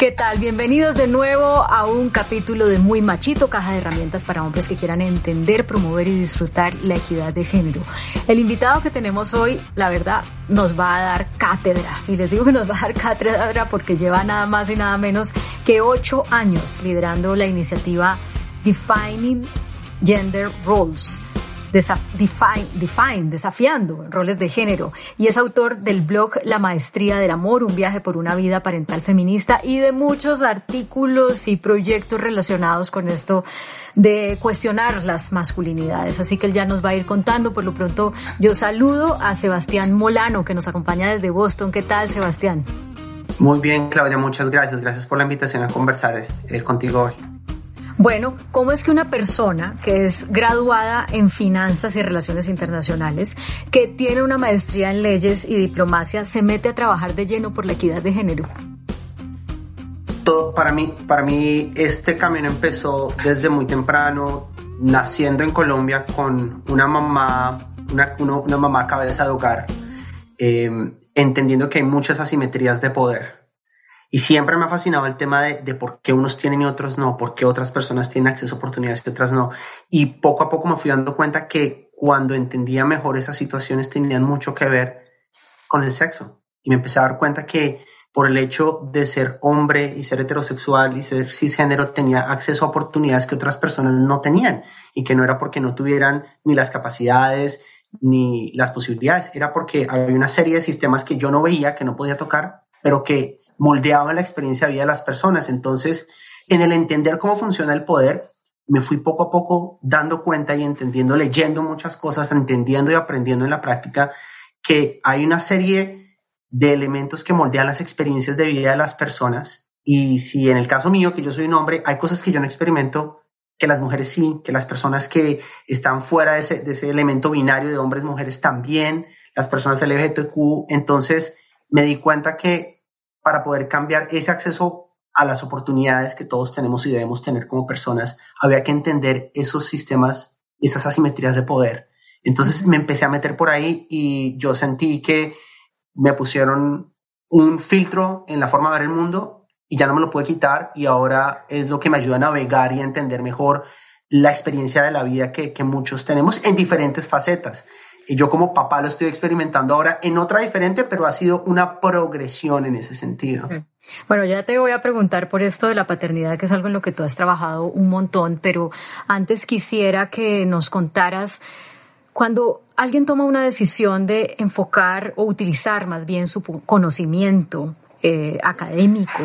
¿Qué tal? Bienvenidos de nuevo a un capítulo de Muy Machito, caja de herramientas para hombres que quieran entender, promover y disfrutar la equidad de género. El invitado que tenemos hoy, la verdad, nos va a dar cátedra. Y les digo que nos va a dar cátedra porque lleva nada más y nada menos que ocho años liderando la iniciativa Defining Gender Roles define, define, desafiando roles de género, y es autor del blog La Maestría del Amor, un viaje por una vida parental feminista, y de muchos artículos y proyectos relacionados con esto de cuestionar las masculinidades. Así que él ya nos va a ir contando. Por lo pronto, yo saludo a Sebastián Molano, que nos acompaña desde Boston. ¿Qué tal, Sebastián? Muy bien, Claudia, muchas gracias. Gracias por la invitación a conversar eh, contigo hoy. Bueno, ¿cómo es que una persona que es graduada en finanzas y relaciones internacionales, que tiene una maestría en leyes y diplomacia, se mete a trabajar de lleno por la equidad de género? Todo, para mí, para mí este camino empezó desde muy temprano, naciendo en Colombia con una mamá, una, mamá cabeza de hogar, eh, entendiendo que hay muchas asimetrías de poder y siempre me ha fascinado el tema de, por qué unos tienen y otros no, por qué otras personas tienen acceso a oportunidades y otras no. Y poco a poco me fui dando cuenta que cuando entendía mejor esas situaciones tenían mucho que ver con el sexo. Y me empecé a dar cuenta que por el hecho de ser hombre y ser heterosexual y ser cisgénero tenía acceso a oportunidades que otras personas no tenían y que no era porque no tuvieran ni las capacidades ni las posibilidades, era porque había una serie de sistemas que yo no veía, que no podía tocar, pero que moldeaba la experiencia de vida de las personas. Entonces, en el entender cómo funciona el poder, me fui poco a poco dando cuenta y entendiendo, leyendo muchas cosas, entendiendo y aprendiendo en la práctica que hay una serie de elementos que moldean las experiencias de vida de las personas. Y si en el caso mío, que yo soy un hombre, hay cosas que yo no experimento, que las mujeres sí, que las personas que están fuera de ese, de ese elemento binario de hombres, mujeres también, las personas LGBTQ, entonces me di cuenta que para poder cambiar ese acceso a las oportunidades que todos tenemos y debemos tener como personas, había que entender esos sistemas, esas asimetrías de poder. Entonces me empecé a meter por ahí y yo sentí que me pusieron un filtro en la forma de ver el mundo y ya no me lo pude quitar y ahora es lo que me ayuda a navegar y a entender mejor la experiencia de la vida que, que muchos tenemos en diferentes facetas. Y yo como papá lo estoy experimentando ahora en otra diferente, pero ha sido una progresión en ese sentido. Bueno, ya te voy a preguntar por esto de la paternidad, que es algo en lo que tú has trabajado un montón, pero antes quisiera que nos contaras cuando alguien toma una decisión de enfocar o utilizar más bien su conocimiento eh, académico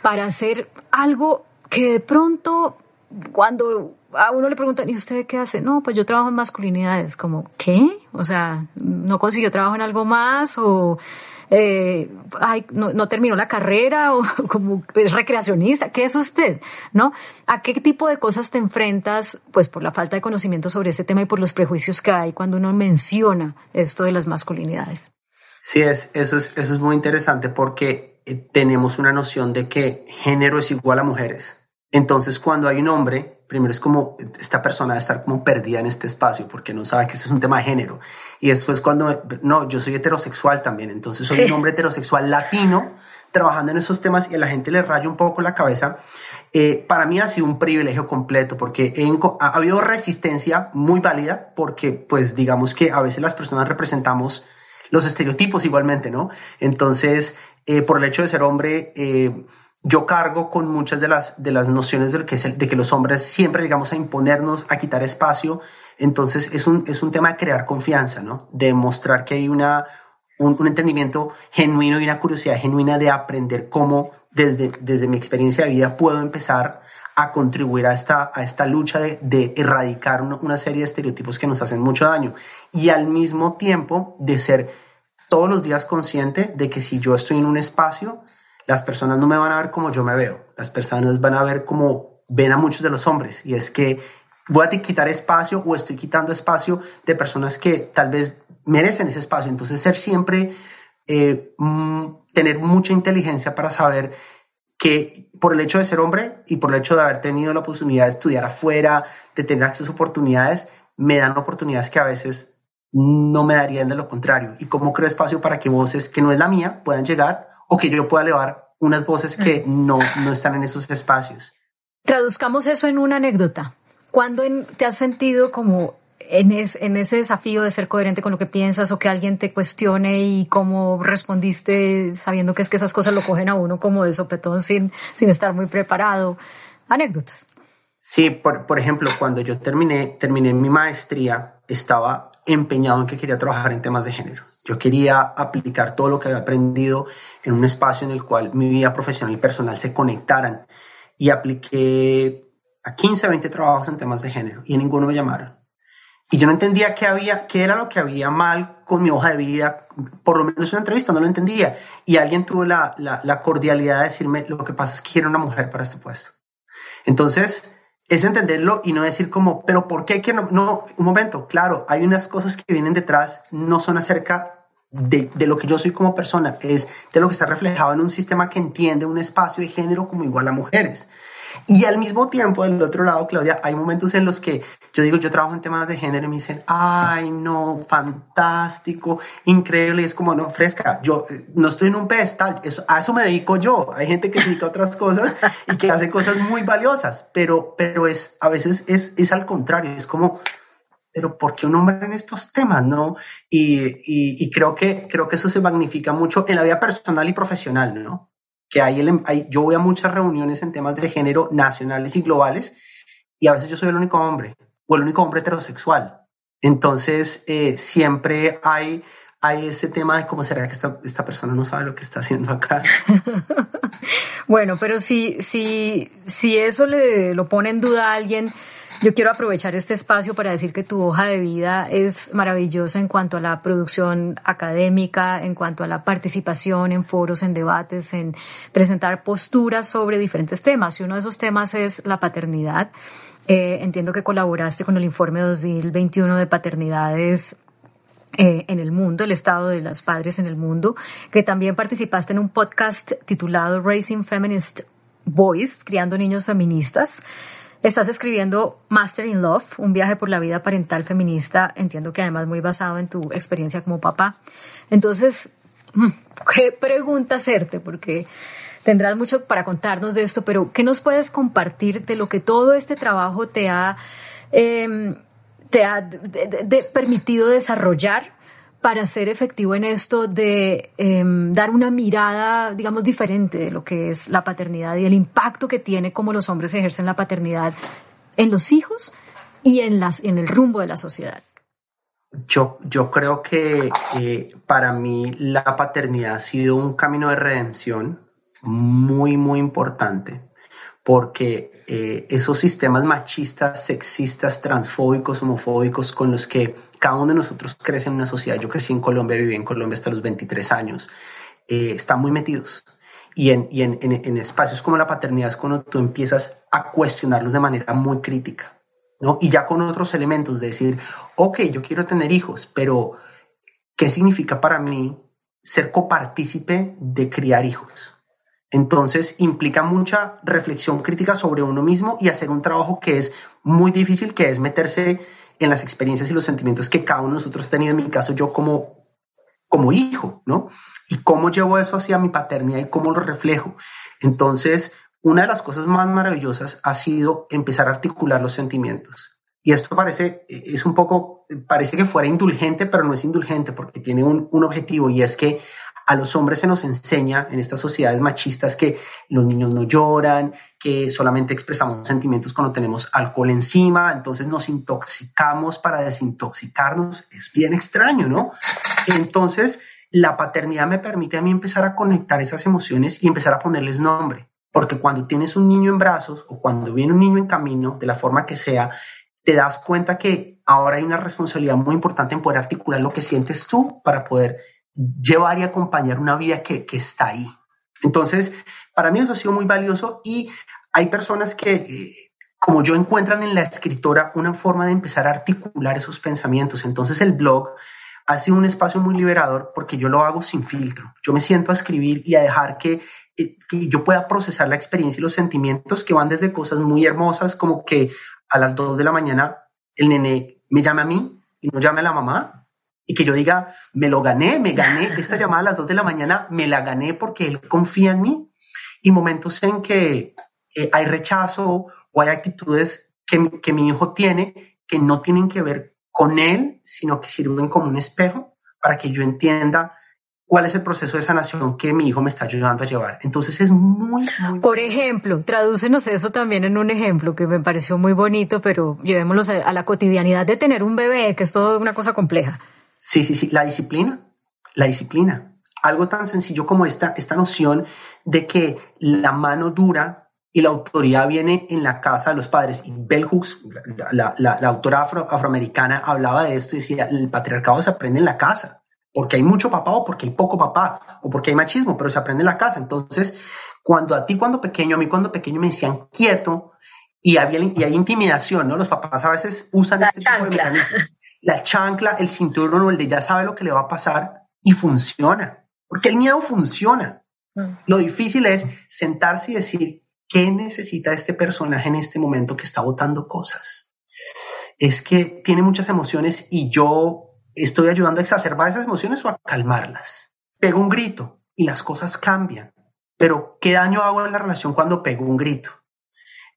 para hacer algo que de pronto cuando a uno le preguntan, ¿y usted qué hace? No, pues yo trabajo en masculinidades. Como, ¿qué? O sea, ¿no consiguió trabajo en algo más? ¿O eh, ay, no, no, terminó la carrera? ¿O como es recreacionista? ¿Qué es usted? ¿No? ¿A qué tipo de cosas te enfrentas? Pues por la falta de conocimiento sobre este tema y por los prejuicios que hay cuando uno menciona esto de las masculinidades. Sí, es, eso, es, eso es muy interesante porque eh, tenemos una noción de que género es igual a mujeres. Entonces, cuando hay un hombre primero es como esta persona de estar como perdida en este espacio porque no sabe que este es un tema de género. Y después cuando, no, yo soy heterosexual también, entonces soy un hombre heterosexual latino trabajando en esos temas y a la gente le raya un poco la cabeza. Eh, para mí ha sido un privilegio completo porque ha, habido resistencia muy válida porque pues digamos que a veces las personas representamos los estereotipos igualmente, ¿no? Entonces, eh, por el hecho de ser hombre, eh, yo cargo con muchas de las, de las nociones de que, de que los hombres siempre llegamos a imponernos, a quitar espacio. Entonces es un, es un tema de crear confianza, ¿no? De mostrar que hay una, un, entendimiento genuino y una curiosidad genuina de aprender cómo desde, desde mi experiencia de vida puedo empezar a contribuir a esta, a esta lucha de, erradicar una, serie de estereotipos que nos hacen mucho daño y al mismo tiempo de ser todos los días consciente de que si yo estoy en un espacio, las personas no me van a ver como yo me veo, las personas van a ver como ven a muchos de los hombres y es que voy a quitar espacio o estoy quitando espacio de personas que tal vez merecen ese espacio. Entonces, ser siempre, eh, mm, tener mucha inteligencia para saber que por el hecho de ser hombre y por el hecho de haber tenido la oportunidad de estudiar afuera, de tener acceso a oportunidades, me dan oportunidades que a veces no me darían de lo contrario. Y cómo creo espacio para que voces que no es la mía puedan llegar o que yo pueda elevar unas voces que no, no están en esos espacios. Traduzcamos eso en una anécdota. ¿Cuándo te has sentido como en, en, ese desafío de ser coherente con lo que piensas o que alguien te cuestione y cómo respondiste sabiendo que es que esas cosas lo cogen a uno como de sopetón sin, sin estar muy preparado? Anécdotas. Sí, por, por ejemplo, cuando yo terminé, terminé mi maestría, estaba empeñado en que quería trabajar en temas de género. Yo quería aplicar todo lo que había aprendido en un espacio en el cual mi vida profesional y personal se conectaran. Y apliqué a 15, 20 trabajos en temas de género y ninguno me llamaron. Y yo no entendía qué había, qué era lo que había mal con mi hoja de vida, por lo menos en una entrevista, no lo entendía. Y alguien tuvo la, la, cordialidad de decirme, lo que pasa es que quiero una mujer para este puesto. Entonces, es entenderlo y no decir como, pero ¿por qué quiero? No, un momento, claro, hay unas cosas que vienen detrás, no son acerca de, de, lo que yo soy como persona, es de lo que está reflejado en un sistema que entiende un espacio de género como igual a mujeres. Y al mismo tiempo, del otro lado, Claudia, hay momentos en los que yo digo, yo trabajo en temas de género y me dicen, ay, no, fantástico, increíble. Y es como, no, fresca, yo eh, no estoy en un pedestal, eso, a eso me dedico yo. Hay gente que dedica otras cosas y que hace cosas muy valiosas, pero, pero es, a veces es, es al contrario, es como, pero ¿por qué un hombre en estos temas, no? Y, y, y, creo, que, creo que eso se magnifica mucho en la vida personal y profesional, ¿no? Que em, hay, yo voy a muchas reuniones en temas de género nacionales y globales y a veces yo soy el único hombre o el único hombre heterosexual. Entonces, eh, siempre hay, hay ese tema de cómo será que esta, esta persona no sabe lo que está haciendo acá. bueno, pero si, si, si eso le lo pone en duda a alguien, yo quiero aprovechar este espacio para decir que tu hoja de vida es maravillosa en cuanto a la producción académica, en cuanto a la participación en foros, en debates, en presentar posturas sobre diferentes temas. Y uno de esos temas es la paternidad. Eh, entiendo que colaboraste con el informe 2021 de paternidades eh, en el mundo, el estado de las padres en el mundo, que también participaste en un podcast titulado Raising Feminist Boys, Criando Niños Feministas. Estás escribiendo Master in Love, un viaje por la vida parental feminista, entiendo que además muy basado en tu experiencia como papá. Entonces, mm, ¿qué pregunta hacerte? Porque tendrás mucho para contarnos de esto, pero ¿qué nos puedes compartir de lo que todo este trabajo te ha, em, te ha permitido desarrollar para ser efectivo en esto de em, dar una mirada, digamos, diferente de lo que es la paternidad y el impacto que tiene cómo los hombres ejercen la paternidad en los hijos y en, las, en el rumbo de la sociedad? Yo, yo creo que eh, para mí la paternidad ha sido un camino de redención muy, muy importante porque eh, esos sistemas machistas, sexistas, transfóbicos, homofóbicos con los que cada uno de nosotros crece en una sociedad, yo crecí en Colombia, viví en Colombia hasta los 23 años, eh, están muy metidos. Y, en, y en, en, espacios como la paternidad es cuando tú empiezas a cuestionarlos de manera muy crítica, ¿no? Y ya con otros elementos de decir, ok, yo quiero tener hijos, pero ¿qué significa para mí ser copartícipe de criar hijos? Entonces implica mucha reflexión crítica sobre uno mismo y hacer un trabajo que es muy difícil, que es meterse en las experiencias y los sentimientos que cada uno de nosotros tenido, en mi caso yo como, como hijo, ¿no? Y cómo llevo eso hacia mi paternidad y cómo lo reflejo. Entonces, una de las cosas más maravillosas ha sido empezar a articular los sentimientos. Y esto parece, es un poco, parece que fuera indulgente, pero no es indulgente porque tiene un, un objetivo y es que a los hombres se nos enseña en estas sociedades machistas que los niños no lloran, que solamente expresamos sentimientos cuando tenemos alcohol encima, entonces nos intoxicamos para desintoxicarnos. Es bien extraño, ¿no? Entonces, la paternidad me permite a mí empezar a conectar esas emociones y empezar a ponerles nombre. porque cuando tienes un niño en brazos o cuando viene un niño en camino, de la forma que sea, te das cuenta que ahora hay una responsabilidad muy importante en poder articular lo que sientes tú para poder llevar y acompañar una vida que, está ahí. Entonces, para mí eso ha sido muy valioso y hay personas que, eh, como yo, encuentran en la escritora una forma de empezar a articular esos pensamientos. Entonces, el blog ha sido un espacio muy liberador porque yo lo hago sin filtro. Yo me siento a escribir y a dejar que, eh, yo pueda procesar la experiencia y los sentimientos que van desde cosas muy hermosas como que a las 2 de la mañana el nene me llame a mí y no llame a la mamá y que yo diga, me lo gané, me gané, esta llamada a las 2 de la mañana me la gané porque él confía en mí y momentos en que eh, hay rechazo o hay actitudes que, que mi hijo tiene que no tienen que ver con él, sino que sirven como un espejo para que yo entienda cuál es el proceso de sanación que mi hijo me está ayudando a llevar. Entonces es muy, muy... Por ejemplo, tradúcenos eso también en un ejemplo que me pareció muy bonito, pero llevémoslo a la cotidianidad de tener un bebé, que es toda una cosa compleja. Sí, sí, sí, la disciplina, la disciplina. Algo tan sencillo como esta, esta noción de que la mano dura y la autoridad viene en la casa de los padres. Y Bell Hooks, la, autora afroamericana, hablaba de esto y decía, el patriarcado se aprende en la casa, porque hay mucho papá o porque hay poco papá, o porque hay machismo, pero se aprende en la casa. Entonces, cuando a ti cuando pequeño, a mí cuando pequeño me decían quieto y, había, y hay intimidación, ¿no? Los papás a veces usan este tipo de mecanismos. La chancla, el cinturón o el de ya sabe lo que le va a pasar y funciona, porque el miedo funciona. Mm. Lo difícil es sentarse y decir, ¿Qué necesita este personaje en este momento que está votando cosas? Es que tiene muchas emociones y yo estoy ayudando a exacerbar esas emociones o a calmarlas. Pego un grito y las cosas cambian. Pero ¿qué daño hago en la relación cuando pego un grito?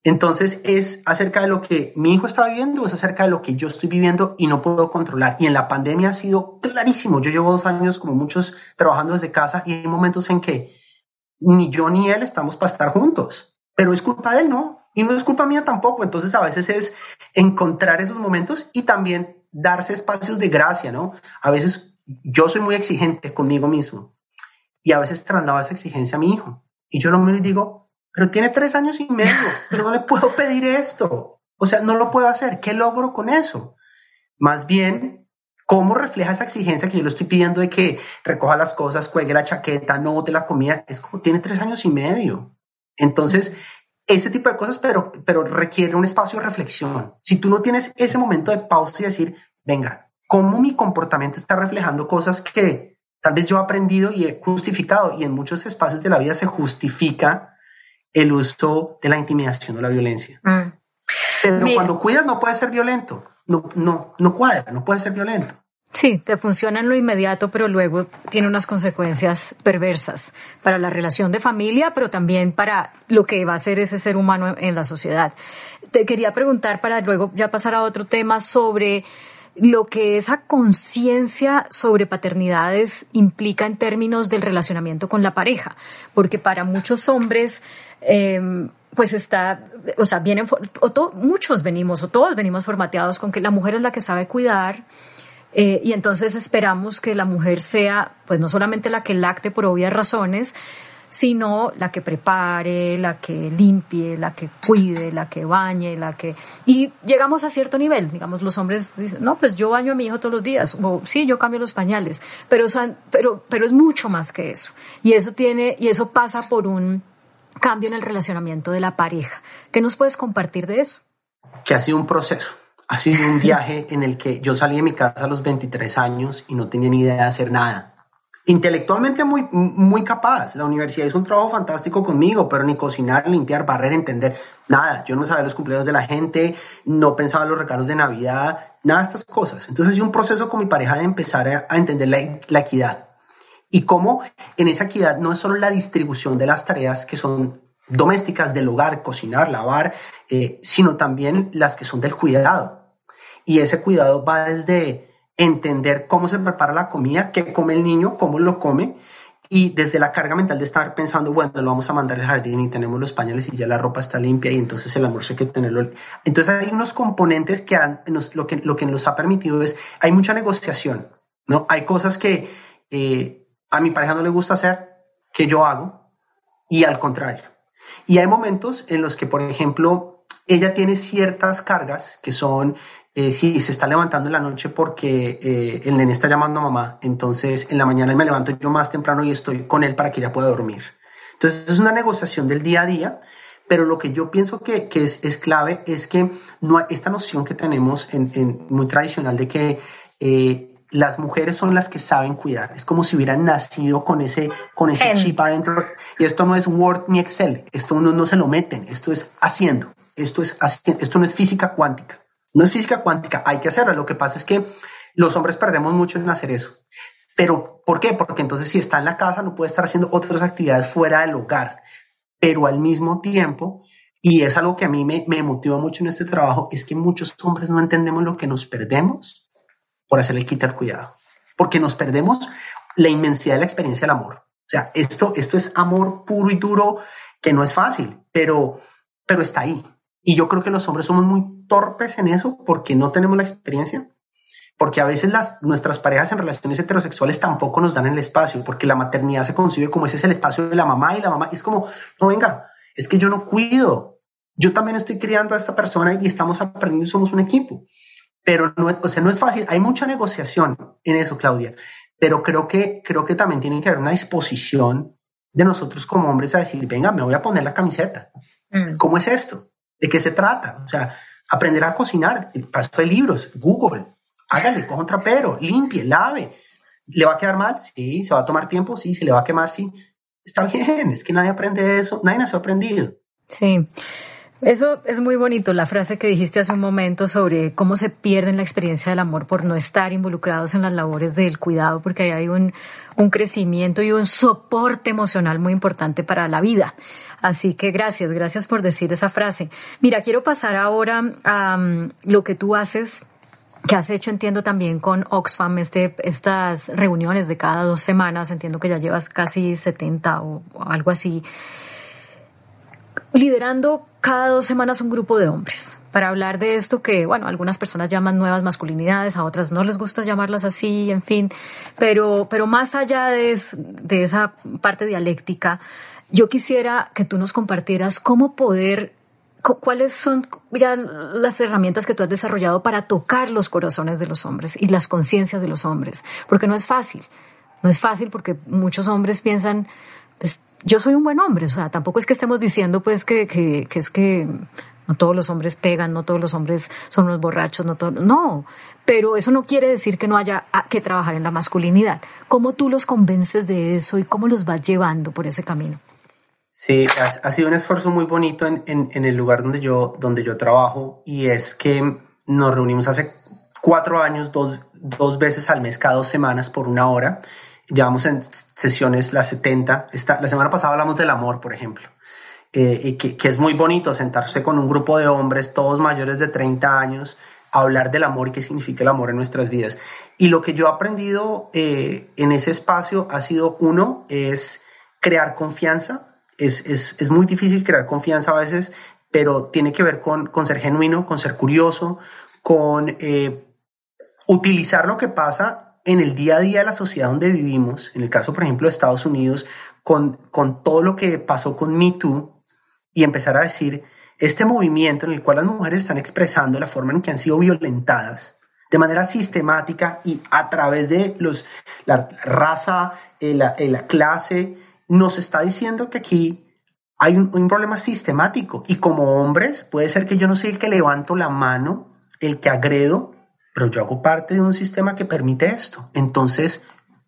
Entonces es acerca de lo que mi hijo está viviendo, es acerca de lo que yo estoy viviendo y no puedo controlar. Y en la pandemia ha sido clarísimo. Yo llevo dos años, como muchos, trabajando desde casa y hay momentos en que ni yo ni él estamos para estar juntos pero es culpa de él, ¿no? Y no es culpa mía tampoco. Entonces a veces es encontrar esos momentos y también darse espacios de gracia, ¿no? A veces yo soy muy exigente conmigo mismo y a veces traslado esa exigencia a mi hijo. Y yo lo miro y digo, pero tiene tres años y medio, yo no le puedo pedir esto. O sea, no lo puedo hacer. ¿Qué logro con eso? Más bien, ¿cómo refleja esa exigencia que yo le estoy pidiendo de que recoja las cosas, cuelgue la chaqueta, no bote la comida? Es como tiene tres años y medio. Entonces, ese tipo de cosas, pero, pero requiere un espacio de reflexión. Si tú no tienes ese momento de pausa y decir, venga, ¿cómo mi comportamiento está reflejando cosas que tal vez yo he aprendido y he justificado? Y en muchos espacios de la vida se justifica el uso de la intimidación o la violencia. Mm. Pero cuando cuidas no puede ser violento. No, no, no cuadra, no puede ser violento. Sí, te funciona en lo inmediato, pero luego tiene unas consecuencias perversas para la relación de familia, pero también para lo que va a ser ese ser humano en la sociedad. Te quería preguntar para luego ya pasar a otro tema sobre lo que esa conciencia sobre paternidades implica en términos del relacionamiento con la pareja, porque para muchos hombres, em, pues está, o sea, vienen, o muchos venimos, o todos venimos formateados con que la mujer es la que sabe cuidar, eh, y entonces esperamos que la mujer sea, pues no solamente la que lacte por obvias razones, sino la que prepare, la que limpie, la que cuide, la que bañe, la que... Y llegamos a cierto nivel, digamos, los hombres dicen, no, pues yo baño a mi hijo todos los días, o sí, yo cambio los pañales, pero, pero, es mucho más que eso. Y eso tiene, y eso pasa por un cambio en el relacionamiento de la pareja. ¿Qué nos puedes compartir de eso? Que ha sido un proceso ha sido un viaje en el que yo salí de mi casa a los 23 años y no tenía ni idea de hacer nada. Intelectualmente muy, muy capaz. La universidad hizo un trabajo fantástico conmigo, pero ni cocinar, limpiar, barrer, entender, nada. Yo no sabía los cumpleaños de la gente, no pensaba en los regalos de Navidad, nada de estas cosas. Entonces, hay un proceso con mi pareja de empezar a, entender la, equidad. Y cómo en esa equidad no es solo la distribución de las tareas que son domésticas del hogar, cocinar, lavar, eh, sino también las que son del cuidado y ese cuidado va desde entender cómo se prepara la comida, qué come el niño, cómo lo come, y desde la carga mental de estar pensando, bueno, lo vamos a mandar al jardín y tenemos los pañales y ya la ropa está limpia y entonces el almuerzo hay que tenerlo. Entonces hay unos componentes que, lo, que lo que nos ha permitido es, hay mucha negociación, ¿no? Hay cosas que eh, a mi pareja no le gusta hacer, que yo hago, y al contrario. Y hay momentos en los que, por ejemplo, ella tiene ciertas cargas que son eh, si se está levantando en la noche porque eh, el nene está llamando a mamá, entonces en la mañana me levanto yo más temprano y estoy con él para que ella pueda dormir. Entonces es una negociación del día a día, pero lo que yo pienso que, que es, es, clave es que no, esta noción que tenemos en, en muy tradicional de que eh, las mujeres son las que saben cuidar. Es como si hubieran nacido con ese, con ese chip adentro. Y esto no es Word ni Excel. Esto no, no se lo meten. Esto es haciendo. Esto, es haciendo. esto no es física cuántica. No es física cuántica, hay que hacerlo. Lo que pasa es que los hombres perdemos mucho en hacer eso. Pero, ¿por qué? Porque entonces si está en la casa no puede estar haciendo otras actividades fuera del hogar. Pero al mismo tiempo, y es algo que a mí me, me motiva mucho en este trabajo, es que muchos hombres no entendemos lo que nos perdemos por hacerle quita el cuidado. Porque nos perdemos la inmensidad de la experiencia del amor. O sea, esto, esto es amor puro y duro que no es fácil, pero, pero está ahí. Y yo creo que los hombres somos muy torpes en eso porque no tenemos la experiencia, porque a veces las, nuestras parejas en relaciones heterosexuales tampoco nos dan el espacio, porque la maternidad se concibe como ese es el espacio de la mamá y la mamá es como, no venga, es que yo no cuido, yo también estoy criando a esta persona y estamos aprendiendo somos un equipo. Pero no, o sea, no es fácil, hay mucha negociación en eso, Claudia, pero creo que, creo que también tiene que haber una disposición de nosotros como hombres a decir, venga, me voy a poner la camiseta. Mm. ¿Cómo es esto? ¿De qué se trata? O sea, aprender a cocinar, paso de libros, Google, hágale, coja un trapero, limpie, lave. ¿Le va a quedar mal? Sí, se va a tomar tiempo, sí, se le va a quemar, sí. Está bien, es que nadie aprende eso, nadie nació aprendido. Sí. Eso es muy bonito, la frase que dijiste hace un momento sobre cómo se pierde la experiencia del amor por no estar involucrados en las labores del cuidado, porque ahí hay un, un crecimiento y un soporte emocional muy importante para la vida. Así que gracias, gracias por decir esa frase. Mira, quiero pasar ahora a um, lo que tú haces que has hecho, entiendo también con Oxfam, este, estas reuniones de cada dos semanas, entiendo que ya llevas casi 70 o, algo así, liderando cada dos semanas un grupo de hombres para hablar de esto que, bueno, algunas personas llaman nuevas masculinidades, a otras no les gusta llamarlas así, en fin, pero, pero más allá de, de esa parte dialéctica, yo quisiera que tú nos compartieras cómo poder ¿Cuáles son ya las herramientas que tú has desarrollado para tocar los corazones de los hombres y las conciencias de los hombres? Porque no es fácil. No es fácil porque muchos hombres piensan, yo soy un buen hombre. O sea, tampoco es que estemos diciendo, pues, que, que, que es que no todos los hombres pegan, no todos los hombres son unos borrachos, no todos. No. Pero eso no quiere decir que no haya que trabajar en la masculinidad. ¿Cómo tú los convences de eso y cómo los vas llevando por ese camino? Sí, ha, sido un esfuerzo muy bonito en, en, el lugar donde yo, donde yo trabajo y es que nos reunimos hace cuatro años, dos, dos veces al mes, cada dos semanas por una hora. Llevamos en sesiones las 70. Esta, la semana pasada hablamos del amor, por ejemplo. Eh, y que, que, es muy bonito sentarse con un grupo de hombres, todos mayores de 30 años, a hablar del amor y qué significa el amor en nuestras vidas. Y lo que yo he aprendido eh, en ese espacio ha sido, uno, es crear confianza, es, muy difícil crear confianza a veces, pero tiene que ver con, ser genuino, con ser curioso, con eh, utilizar lo que pasa en el día a día de la sociedad donde vivimos, en el caso, por ejemplo, de Estados Unidos, con, con todo lo que pasó con Me Too, y empezar a decir, este movimiento en el cual las mujeres están expresando la forma en que han sido violentadas de manera sistemática y a través de los, la raza, eh, la, eh, la clase, nos está diciendo que aquí hay un, problema sistemático. Y como hombres puede ser que yo no soy el que levanto la mano, el que agredo, pero yo hago parte de un sistema que permite esto. Entonces,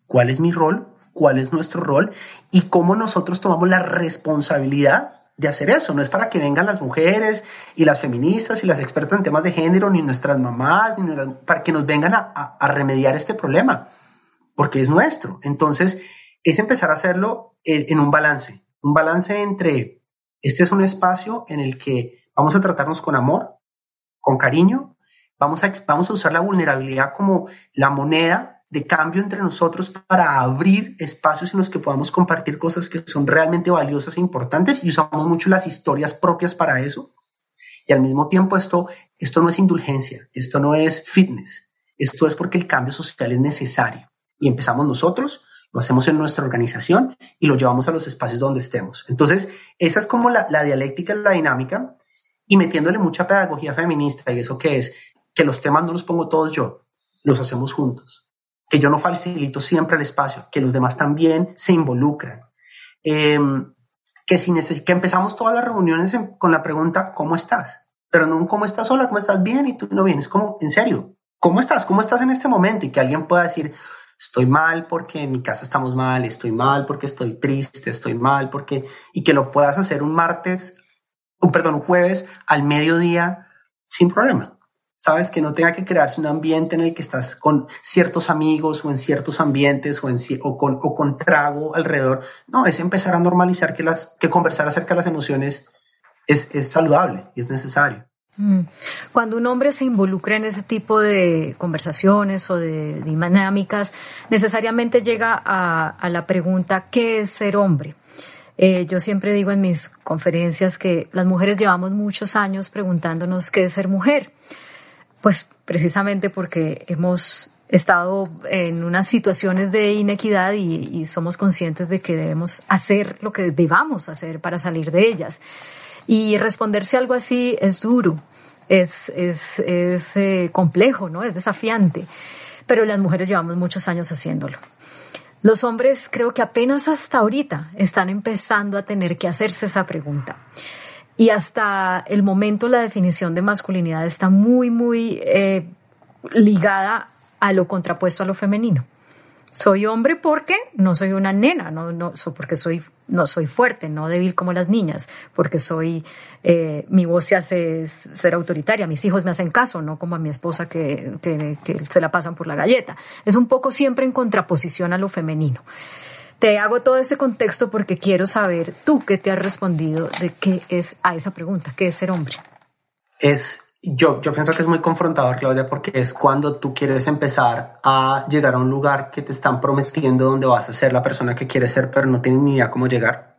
¿cuál es mi rol? ¿Cuál es nuestro rol? Y cómo nosotros tomamos la responsabilidad de hacer eso. No es para que vengan las mujeres y las feministas y las expertas en temas de género, ni nuestras mamás, ni para que nos vengan a, a remediar este problema, porque es nuestro. Entonces, es empezar a hacerlo en un balance, un balance entre, este es un espacio en el que vamos a tratarnos con amor, con cariño, vamos a, vamos a usar la vulnerabilidad como la moneda de cambio entre nosotros para abrir espacios en los que podamos compartir cosas que son realmente valiosas e importantes y usamos mucho las historias propias para eso. Y al mismo tiempo esto, esto no es indulgencia, esto no es fitness, esto es porque el cambio social es necesario. Y empezamos nosotros lo hacemos en nuestra organización y lo llevamos a los espacios donde estemos. Entonces, esa es como la, la dialéctica, la dinámica, y metiéndole mucha pedagogía feminista, y eso que es, que los temas no los pongo todos yo, los hacemos juntos, que yo no facilito siempre el espacio, que los demás también se involucran. Em, que, si que empezamos todas las reuniones con la pregunta, ¿cómo estás? Pero no cómo estás sola, cómo estás bien y tú no vienes, como, en serio, ¿cómo estás? ¿Cómo estás en este momento? Y que alguien pueda decir, estoy mal porque en mi casa estamos mal, estoy mal porque estoy triste, estoy mal porque... Y que lo puedas hacer un martes, un, perdón, un jueves al mediodía sin problema. Sabes, que no tenga que crearse un ambiente en el que estás con ciertos amigos o en ciertos ambientes o, con, trago alrededor. No, es empezar a normalizar que, las, que conversar acerca de las emociones es, es saludable y es necesario. Mm. Cuando un hombre se involucra en ese tipo de conversaciones o de dinámicas, necesariamente llega a, la pregunta, ¿qué es ser hombre? Eh, yo siempre digo en mis conferencias que las mujeres llevamos muchos años preguntándonos qué es ser mujer. Pues precisamente porque hemos estado en unas situaciones de inequidad y, somos conscientes de que debemos hacer lo que debamos hacer para salir de ellas. Y responderse algo así es duro, es, es, es eh, complejo, ¿no? Es desafiante. Pero las mujeres llevamos muchos años haciéndolo. Los hombres creo que apenas hasta ahorita están empezando a tener que hacerse esa pregunta y hasta el momento la definición de masculinidad está muy, muy eh, ligada a lo contrapuesto a lo femenino. Soy hombre porque no soy una nena, no, no, porque soy, no soy fuerte, no débil como las niñas, porque soy, eh, mi voz se hace ser autoritaria, mis hijos me hacen caso, no como a mi esposa que, que, que se la pasan por la galleta. Es un poco siempre en contraposición a lo femenino. Te hago todo este contexto porque quiero saber tú qué te has respondido de qué es a esa pregunta, qué es ser hombre. Es, yo, yo pienso que es muy confrontador, Claudia, porque es cuando tú quieres empezar a llegar a un lugar que te están prometiendo donde vas a ser la persona que quieres ser, pero no tienes ni idea cómo llegar,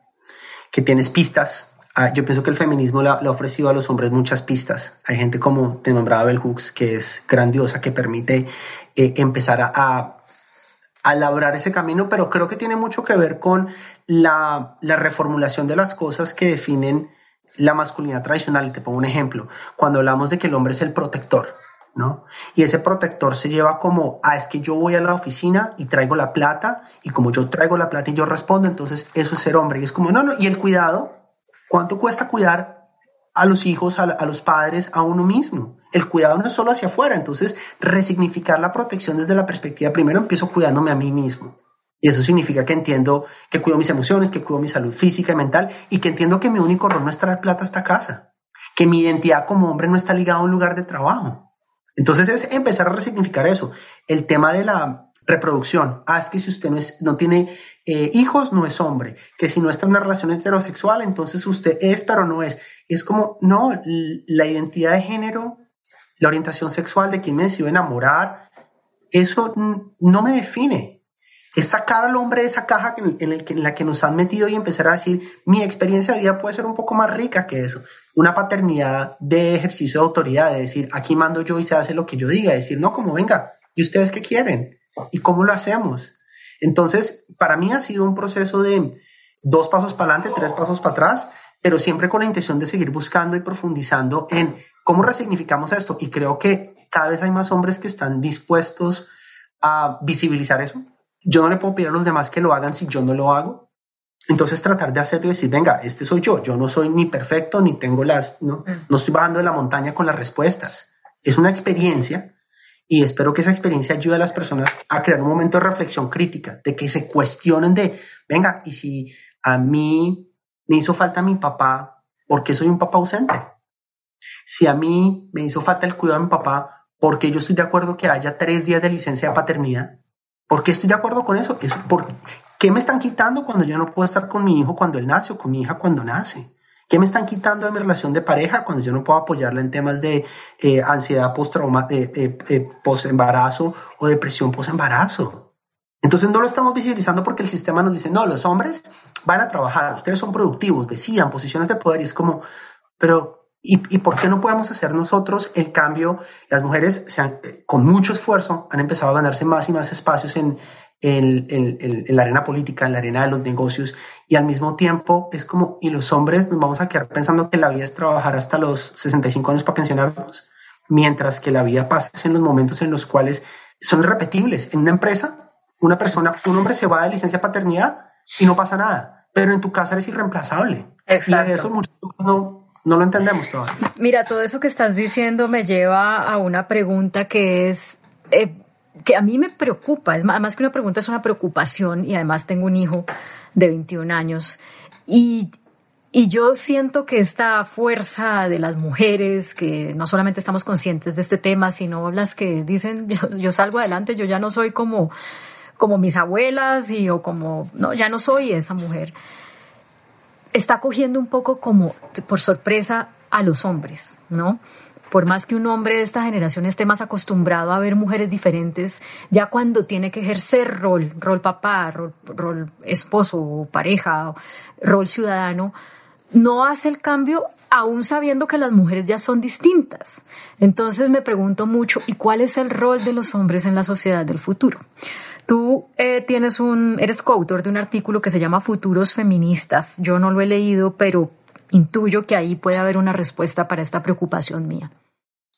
que tienes pistas. Ah, yo pienso que el feminismo le ha, ofrecido a los hombres muchas pistas. Hay gente como te nombraba Bell Hooks, que es grandiosa, que permite eh, empezar a a labrar ese camino, pero creo que tiene mucho que ver con la, reformulación de las cosas que definen la masculinidad tradicional. Te pongo un ejemplo. Cuando hablamos de que el hombre es el protector, ¿no? Y ese protector se lleva como, ah, es que yo voy a la oficina y traigo la plata, y como yo traigo la plata y yo respondo, entonces eso es ser hombre. Y es como, no, no, y el cuidado, ¿cuánto cuesta cuidar a los hijos, a, los padres, a uno mismo. El cuidado no es solo hacia afuera, entonces resignificar la protección desde la perspectiva, primero empiezo cuidándome a mí mismo. Y eso significa que entiendo que cuido mis emociones, que cuido mi salud física y mental y que entiendo que mi único rol no es traer plata a esta casa, que mi identidad como hombre no está ligada a un lugar de trabajo. Entonces es empezar a resignificar eso. El tema de la reproducción. Ah, es que si usted no, es, no tiene eh, hijos, no es hombre. Que si no está en una relación heterosexual, entonces usted es, pero no es. es como, no, la identidad de género, la orientación sexual de quien me decidió enamorar, eso no me define. Es sacar al hombre de esa caja en, en la que nos han metido y empezar a decir, mi experiencia de vida puede ser un poco más rica que eso. Una paternidad de ejercicio de autoridad, de decir, aquí mando yo y se hace lo que yo diga, decir, no, como venga, ¿y ustedes qué quieren? ¿Y cómo lo hacemos? Entonces, para mí ha sido un proceso de dos pasos para adelante, tres pasos para atrás, pero siempre con la intención de seguir buscando y profundizando en cómo resignificamos esto. Y creo que cada vez hay más hombres que están dispuestos a visibilizar eso. Yo no le puedo pedir a los demás que lo hagan si yo no lo hago. Entonces tratar de hacerlo y decir, venga, este soy yo, yo no soy ni perfecto, ni tengo las, no, mm. no estoy bajando de la montaña con las respuestas. Es una experiencia y espero que esa experiencia ayude a las personas a crear un momento de reflexión crítica, de que se cuestionen de, venga, y si a mí me hizo falta mi papá, ¿por qué soy un papá ausente? Si a mí me hizo falta el cuidado de mi papá, ¿por qué yo estoy de acuerdo que haya tres días de licencia de paternidad? ¿Por qué estoy de acuerdo con eso? eso ¿por ¿Qué me están quitando cuando yo no puedo estar con mi hijo cuando él nace o con mi hija cuando nace? ¿Qué me están quitando de mi relación de pareja cuando yo no puedo apoyarla en temas de eh, ansiedad post-embarazo eh, eh, o depresión post-embarazo? Entonces no lo estamos visibilizando porque el sistema nos dice, no, los hombres van a trabajar, ustedes son productivos, decidan, posiciones de poder, y es como, pero ¿y, por qué no podemos hacer nosotros el cambio? Las mujeres, se con mucho esfuerzo, han empezado a ganarse más y más espacios en, en, en, la arena política, en la arena de los negocios, y al mismo tiempo es como, y los hombres nos vamos a quedar pensando que la vida es trabajar hasta los 65 años para pensionarnos, mientras que la vida pasa en los momentos en los cuales son irrepetibles. En una empresa, una persona, un hombre se va de licencia paternidad y no pasa nada, pero en tu casa eres irreemplazable. Exacto. Y eso muchos no, no lo entendemos todavía. Mira, todo eso que estás diciendo me lleva a una pregunta que es... Eh, que a mí me preocupa, es más que una pregunta, es una preocupación y además tengo un hijo de 21 años y, y yo siento que esta fuerza de las mujeres, que no solamente estamos conscientes de este tema, sino las que dicen, yo, salgo adelante, yo ya no soy como, como mis abuelas y o como, no, ya no soy esa mujer, está cogiendo un poco como por sorpresa a los hombres, ¿no? Por más que un hombre de esta generación esté más acostumbrado a ver mujeres diferentes, ya cuando tiene que ejercer rol, rol papá, rol, esposo, pareja, rol ciudadano, no hace el cambio aún sabiendo que las mujeres ya son distintas. Entonces me pregunto mucho, ¿y cuál es el rol de los hombres en la sociedad del futuro? Tú eh, tienes un, eres coautor de un artículo que se llama Futuros Feministas. Yo no lo he leído, pero intuyo que ahí puede haber una respuesta para esta preocupación mía.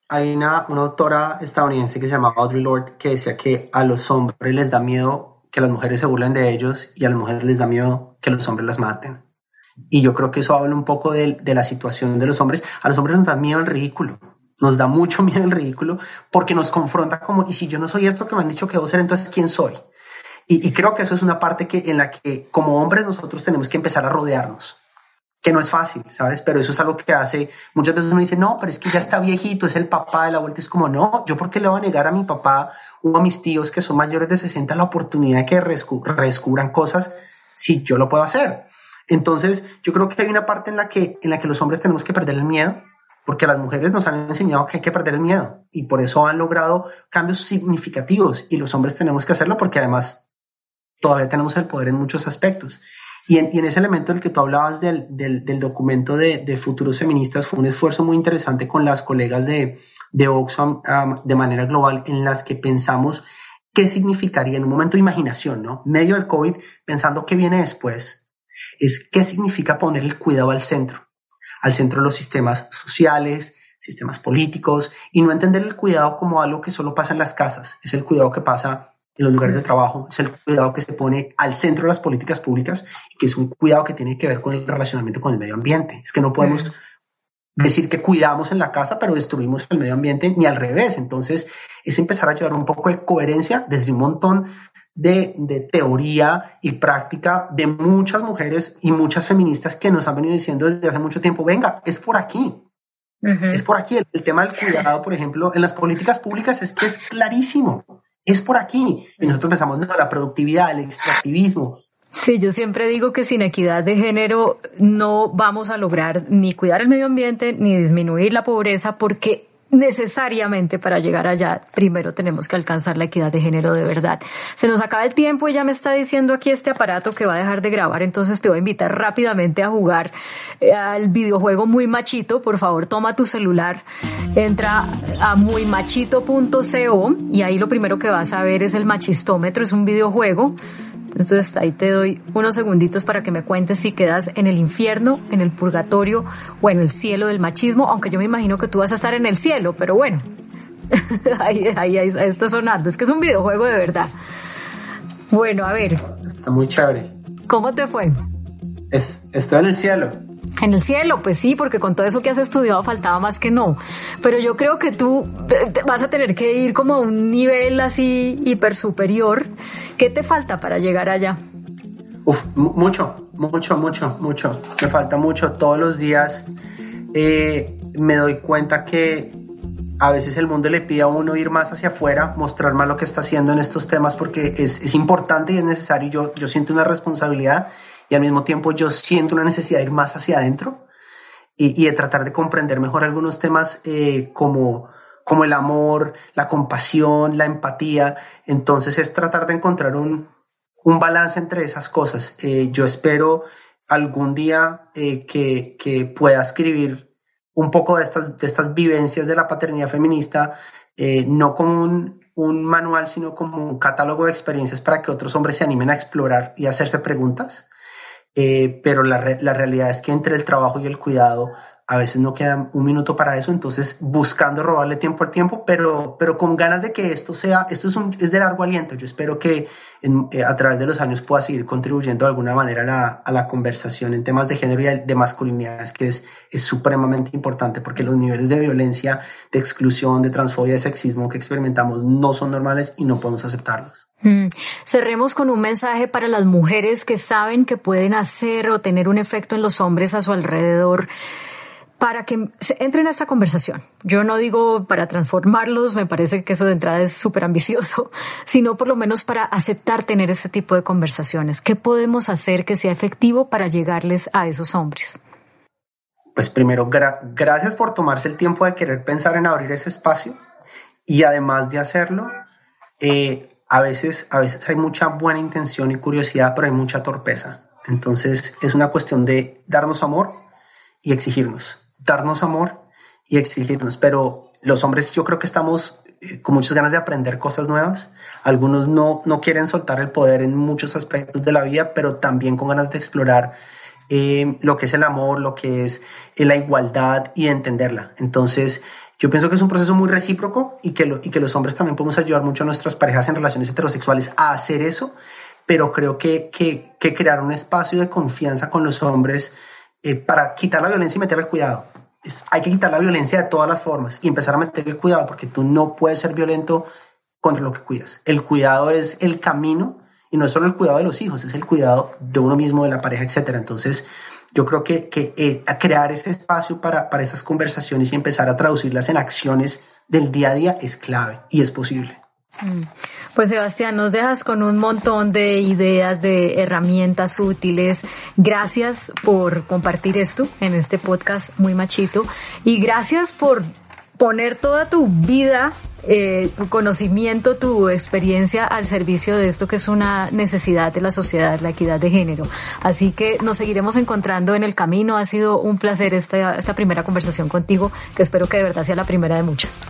Hay una, una autora estadounidense que se llama Audre Lorde que decía que a los hombres les da miedo que las mujeres se burlen de ellos y a las mujeres les da miedo que los hombres las maten. Y yo creo que eso habla un poco de, de la situación de los hombres. A los hombres nos da miedo el ridículo. Nos da mucho miedo el ridículo porque nos confronta como, y si yo no soy esto que me han dicho que debo ser, entonces ¿quién soy? Y, y creo que eso es una parte que, en la que como hombres nosotros tenemos que empezar a rodearnos que no es fácil, ¿sabes? Pero eso es algo que hace, muchas veces uno dice, no, pero es que ya está viejito, es el papá de la vuelta, es como, no, yo por qué le voy a negar a mi papá o a mis tíos que son mayores de 60 la oportunidad de que redescubran cosas si yo lo puedo hacer. Entonces, yo creo que hay una parte en la que, en la que los hombres tenemos que perder el miedo, porque las mujeres nos han enseñado que hay que perder el miedo y por eso han logrado cambios significativos y los hombres tenemos que hacerlo porque además todavía tenemos el poder en muchos aspectos. Y en, ese elemento del que tú hablabas del, documento de, futuros feministas fue un esfuerzo muy interesante con las colegas de, de Oxfam um, de manera global en las que pensamos qué significaría en un momento de imaginación, ¿no? Medio del COVID, pensando qué viene después, es qué significa poner el cuidado al centro, al centro de los sistemas sociales, sistemas políticos, y no entender el cuidado como algo que solo pasa en las casas, es el cuidado que pasa en los lugares de trabajo, es el cuidado que se pone al centro de las políticas públicas que es un cuidado que tiene que ver con el relacionamiento con el medio ambiente. Es que no podemos decir que cuidamos en la casa, pero destruimos el medio ambiente, ni al revés. Entonces, es empezar a llevar un poco de coherencia desde un montón de, de, teoría y práctica de muchas mujeres y muchas feministas que nos han venido diciendo desde hace mucho tiempo, venga, es por aquí. Es por aquí. el, tema del cuidado, por ejemplo, en las políticas públicas es que es clarísimo es por aquí. Y nosotros pensamos, no, la productividad, el extractivismo. Sí, yo siempre digo que sin equidad de género no vamos a lograr ni cuidar el medio ambiente ni disminuir la pobreza porque necesariamente para llegar allá, primero tenemos que alcanzar la equidad de género de verdad. Se nos acaba el tiempo y ya me está diciendo aquí este aparato que va a dejar de grabar, entonces te voy a invitar rápidamente a jugar eh, al videojuego Muy Machito. Por favor, toma tu celular, entra a muymachito.co y ahí lo primero que vas a ver es el machistómetro, es un videojuego entonces ahí te doy unos segunditos para que me cuentes si quedas en el infierno, en el purgatorio o en el cielo del machismo, aunque yo me imagino que tú vas a estar en el cielo, pero bueno, ahí, ahí, ahí, está sonando, es que es un videojuego de verdad. Bueno, a ver. Está muy chévere. ¿Cómo te fue? Es, estoy en el cielo. En el cielo, pues sí, porque con todo eso que has estudiado faltaba más que no. Pero yo creo que tú vas a tener que ir como a un nivel así hiper superior. ¿Qué te falta para llegar allá? Uf, mucho, mucho, mucho, mucho. Me falta mucho. Todos los días eh, me doy cuenta que a veces el mundo le pide a uno ir más hacia afuera, mostrar más lo que está haciendo en estos temas porque es, es importante y es necesario. Yo, yo siento una responsabilidad y al mismo tiempo yo siento una necesidad de ir más hacia adentro y, de tratar de comprender mejor algunos temas eh, como, como el amor, la compasión, la empatía. Entonces es tratar de encontrar un, un balance entre esas cosas. Eh, yo espero algún día eh, que, que, pueda escribir un poco de estas, de estas vivencias de la paternidad feminista, no como un un manual, sino como un catálogo de experiencias para que otros hombres se animen a explorar y hacerse preguntas. Eh, pero la, la realidad es que entre el trabajo y el cuidado a veces no queda un minuto para eso, entonces buscando robarle tiempo al tiempo, pero, pero con ganas de que esto sea, esto es, un, es de largo aliento. Yo espero que eh, a través de los años pueda seguir contribuyendo de alguna manera a la, a la conversación en temas de género y de masculinidades, que es, es supremamente importante porque los niveles de violencia, de exclusión, de transfobia, de sexismo que experimentamos no son normales y no podemos aceptarlos. Mm. Cerremos con un mensaje para las mujeres que saben que pueden hacer o tener un efecto en los hombres a su alrededor para que entren a esta conversación. Yo no digo para transformarlos, me parece que eso de entrada es súper ambicioso, sino por lo menos para aceptar tener este tipo de conversaciones. ¿Qué podemos hacer que sea efectivo para llegarles a esos hombres? Pues primero, gracias por tomarse el tiempo de querer pensar en abrir ese espacio y además de hacerlo, eh, a, veces, a veces hay mucha buena intención y curiosidad, pero hay mucha torpeza. Entonces es una cuestión de darnos amor y exigirnos darnos amor y exigirnos. Pero los hombres yo creo que estamos eh, con muchas ganas de aprender cosas nuevas. Algunos no, no quieren soltar el poder en muchos aspectos de la vida, pero también con ganas de explorar eh, lo que es el amor, lo que es eh, la igualdad y entenderla. Entonces, yo pienso que es un proceso muy recíproco y que, y que los hombres también podemos ayudar mucho a nuestras parejas en relaciones heterosexuales a hacer eso, pero creo que, que, que crear un espacio de confianza con los hombres eh, para quitar la violencia y meter el cuidado. hay que quitar la violencia de todas las formas y empezar a meter el cuidado, porque tú no puedes ser violento contra lo que cuidas. El cuidado es el camino y no es solo el cuidado de los hijos, es el cuidado de uno mismo, de la pareja, etc. Entonces, yo creo que, que eh, crear ese espacio para, para esas conversaciones y empezar a traducirlas en acciones del día a día es clave y es posible. Mm. Pues Sebastián, nos dejas con un montón de ideas, de herramientas útiles. Gracias por compartir esto en este podcast muy machito y gracias por poner toda tu vida, eh, tu conocimiento, tu experiencia al servicio de esto que es una necesidad de la sociedad, la equidad de género. Así que nos seguiremos encontrando en el camino. Ha sido un placer esta, esta primera conversación contigo, que espero que de verdad sea la primera de muchas.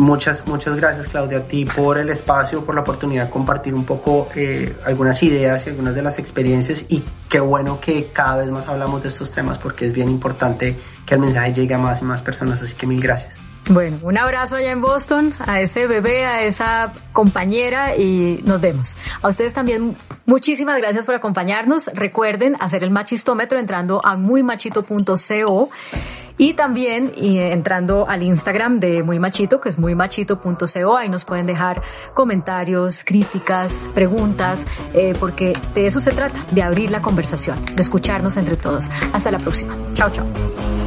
Muchas, muchas gracias Claudia a ti por el espacio, por la oportunidad de compartir un poco eh, algunas ideas y algunas de las experiencias y qué bueno que cada vez más hablamos de estos temas porque es bien importante que el mensaje llegue a más y más personas, así que mil gracias. Bueno, un abrazo allá en Boston, a ese bebé, a esa compañera y nos vemos. A ustedes también muchísimas gracias por acompañarnos. Recuerden hacer el machistómetro entrando a muymachito.co y también entrando al Instagram de Muy Machito, que es muymachito.co, ahí nos pueden dejar comentarios, críticas, preguntas, eh, porque de eso se trata, de abrir la conversación, de escucharnos entre todos. Hasta la próxima. Chao, chao.